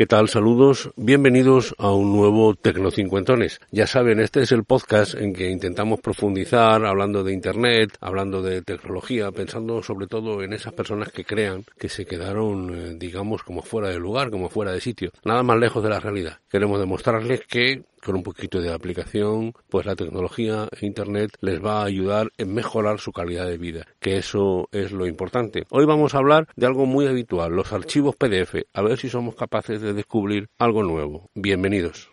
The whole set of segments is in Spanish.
¿Qué tal? Saludos. Bienvenidos a un nuevo Tecnocincuentones. Ya saben, este es el podcast en que intentamos profundizar hablando de Internet, hablando de tecnología, pensando sobre todo en esas personas que crean que se quedaron, eh, digamos, como fuera de lugar, como fuera de sitio. Nada más lejos de la realidad. Queremos demostrarles que con un poquito de aplicación, pues la tecnología e Internet les va a ayudar en mejorar su calidad de vida, que eso es lo importante. Hoy vamos a hablar de algo muy habitual, los archivos PDF, a ver si somos capaces de descubrir algo nuevo. Bienvenidos.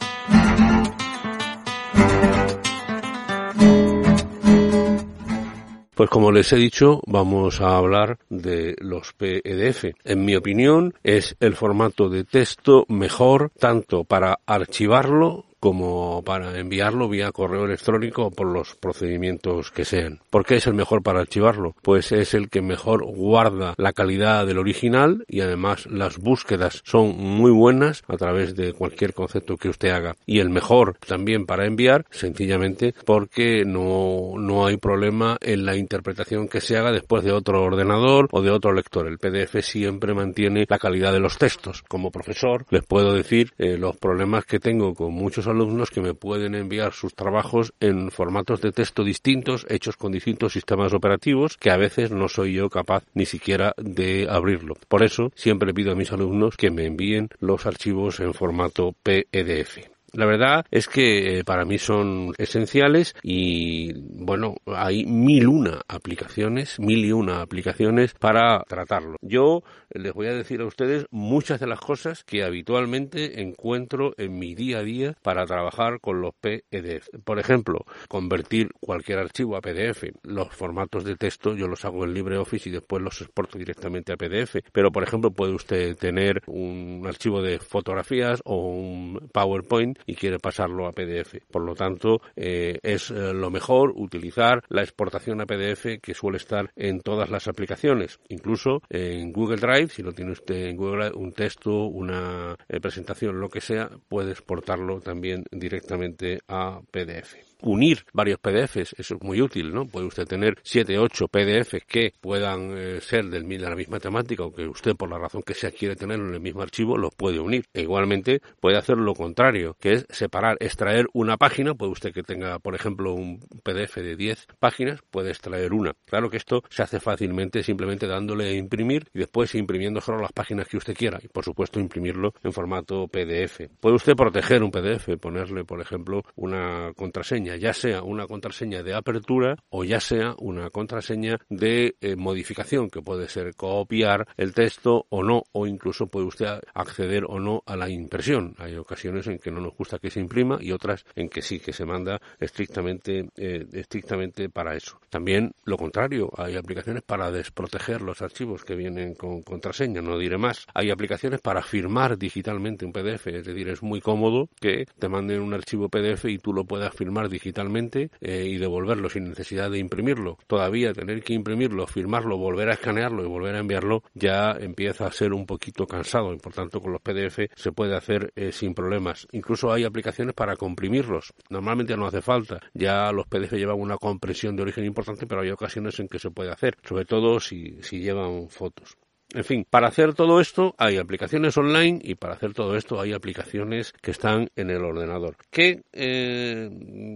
Pues como les he dicho, vamos a hablar de los PDF. En mi opinión, es el formato de texto mejor tanto para archivarlo como para enviarlo vía correo electrónico o por los procedimientos que sean. ¿Por qué es el mejor para archivarlo? Pues es el que mejor guarda la calidad del original y además las búsquedas son muy buenas a través de cualquier concepto que usted haga. Y el mejor también para enviar, sencillamente porque no, no hay problema en la interpretación que se haga después de otro ordenador o de otro lector. El PDF siempre mantiene la calidad de los textos. Como profesor les puedo decir eh, los problemas que tengo con muchos alumnos que me pueden enviar sus trabajos en formatos de texto distintos, hechos con distintos sistemas operativos, que a veces no soy yo capaz ni siquiera de abrirlo. Por eso siempre pido a mis alumnos que me envíen los archivos en formato PDF. La verdad es que eh, para mí son esenciales y bueno, hay mil una aplicaciones, mil y una aplicaciones para tratarlo. Yo les voy a decir a ustedes muchas de las cosas que habitualmente encuentro en mi día a día para trabajar con los PDF. Por ejemplo, convertir cualquier archivo a PDF. Los formatos de texto yo los hago en LibreOffice y después los exporto directamente a PDF. Pero, por ejemplo, puede usted tener un archivo de fotografías o un PowerPoint y quiere pasarlo a PDF. Por lo tanto, eh, es eh, lo mejor utilizar la exportación a PDF que suele estar en todas las aplicaciones, incluso en Google Drive si lo tiene usted en Google, un texto, una eh, presentación, lo que sea, puede exportarlo también directamente a PDF unir varios PDFs, eso es muy útil, ¿no? Puede usted tener siete, ocho PDFs que puedan eh, ser del, de la misma temática o que usted por la razón que sea quiere tenerlo en el mismo archivo, los puede unir. E igualmente puede hacer lo contrario, que es separar, extraer una página, puede usted que tenga, por ejemplo, un PDF de 10 páginas, puede extraer una. Claro que esto se hace fácilmente simplemente dándole a imprimir y después imprimiendo solo las páginas que usted quiera y por supuesto imprimirlo en formato PDF. Puede usted proteger un PDF, ponerle, por ejemplo, una contraseña ya sea una contraseña de apertura o ya sea una contraseña de eh, modificación, que puede ser copiar el texto o no, o incluso puede usted acceder o no a la impresión. Hay ocasiones en que no nos gusta que se imprima y otras en que sí, que se manda estrictamente, eh, estrictamente para eso. También lo contrario, hay aplicaciones para desproteger los archivos que vienen con contraseña, no diré más. Hay aplicaciones para firmar digitalmente un PDF, es decir, es muy cómodo que te manden un archivo PDF y tú lo puedas firmar digitalmente eh, y devolverlo sin necesidad de imprimirlo. Todavía tener que imprimirlo, firmarlo, volver a escanearlo y volver a enviarlo ya empieza a ser un poquito cansado y por tanto con los PDF se puede hacer eh, sin problemas. Incluso hay aplicaciones para comprimirlos. Normalmente no hace falta. Ya los PDF llevan una compresión de origen importante, pero hay ocasiones en que se puede hacer, sobre todo si, si llevan fotos. En fin, para hacer todo esto hay aplicaciones online y para hacer todo esto hay aplicaciones que están en el ordenador. ¿Qué eh,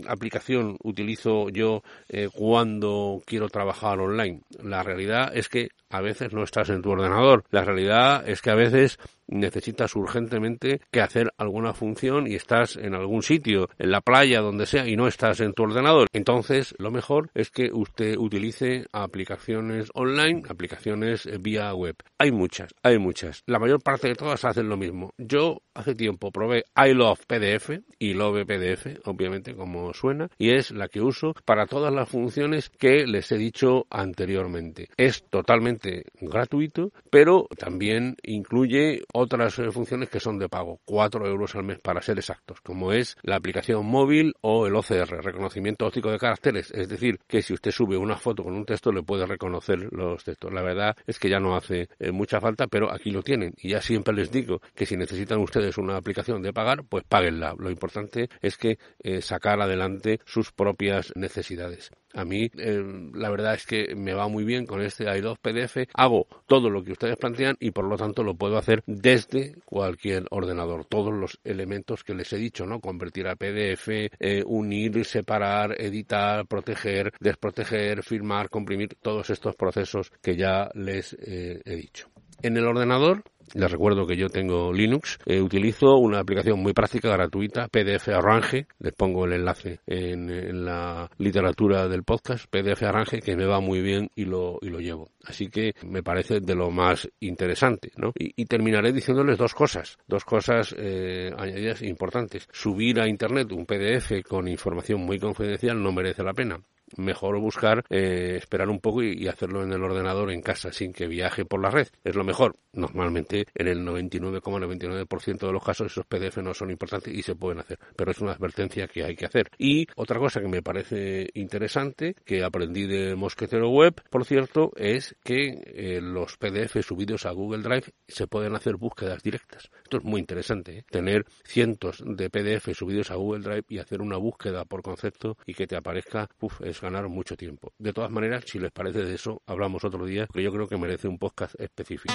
aplicación utilizo yo eh, cuando quiero trabajar online? La realidad es que a veces no estás en tu ordenador. La realidad es que a veces necesitas urgentemente que hacer alguna función y estás en algún sitio, en la playa, donde sea, y no estás en tu ordenador. Entonces, lo mejor es que usted utilice aplicaciones online, aplicaciones vía web. Hay muchas, hay muchas. La mayor parte de todas hacen lo mismo. Yo hace tiempo probé I Love PDF y Love PDF, obviamente, como suena, y es la que uso para todas las funciones que les he dicho anteriormente. Es totalmente gratuito, pero también incluye otras eh, funciones que son de pago, 4 euros al mes para ser exactos, como es la aplicación móvil o el OCR, reconocimiento óptico de caracteres, es decir, que si usted sube una foto con un texto le puede reconocer los textos. La verdad es que ya no hace eh, mucha falta, pero aquí lo tienen y ya siempre les digo que si necesitan ustedes una aplicación de pagar, pues páguenla. Lo importante es que eh, sacar adelante sus propias necesidades. A mí, eh, la verdad es que me va muy bien con este i2 PDF. Hago todo lo que ustedes plantean y por lo tanto lo puedo hacer desde cualquier ordenador. Todos los elementos que les he dicho, ¿no? Convertir a PDF, eh, unir, separar, editar, proteger, desproteger, firmar, comprimir, todos estos procesos que ya les eh, he dicho. En el ordenador les recuerdo que yo tengo Linux. Eh, utilizo una aplicación muy práctica, gratuita, PDF Arrange. Les pongo el enlace en, la literatura del podcast, PDF Arrange, que me va muy bien y lo, y lo llevo. Así que me parece de lo más interesante, ¿no? Y, terminaré diciéndoles dos cosas, dos cosas eh, añadidas importantes. Subir a Internet un PDF con información muy confidencial no merece la pena mejor buscar eh, esperar un poco y, hacerlo en el ordenador en casa sin que viaje por la red. Es lo mejor. Normalmente en el 99,99% de los casos esos PDF no son importantes y se pueden hacer, pero es una advertencia que hay que hacer. Y otra cosa que me parece interesante que aprendí de Mosquetero Web, por cierto, es que eh, los PDF subidos a Google Drive se pueden hacer búsquedas directas. Esto es muy interesante, ¿eh? tener cientos de PDF subidos a Google Drive y hacer una búsqueda por concepto y que te aparezca, uf, es ganar mucho tiempo. De todas maneras, si les parece de eso, hablamos otro día, que yo creo que merece un podcast específico.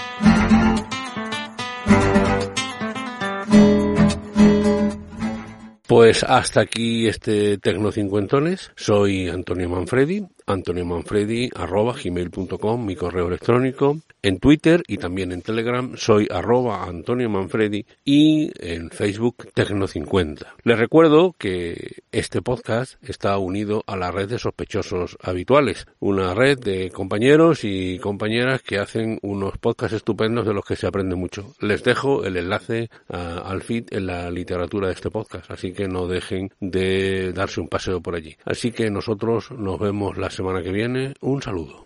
Pues hasta aquí este Tecno Cincuentones. Soy Antonio Manfredi antoniomanfredi.gmail.com, mi correo electrónico. En Twitter y también en Telegram soy arroba Antonio Manfredi y en Facebook Tecno50. Les recuerdo que este podcast está unido a la red de sospechosos habituales, una red de compañeros y compañeras que hacen unos podcasts estupendos de los que se aprende mucho. Les dejo el enlace al feed en la literatura de este podcast, así que no dejen de darse un paseo por allí. Así que nosotros nos vemos la semana que viene. Un saludo.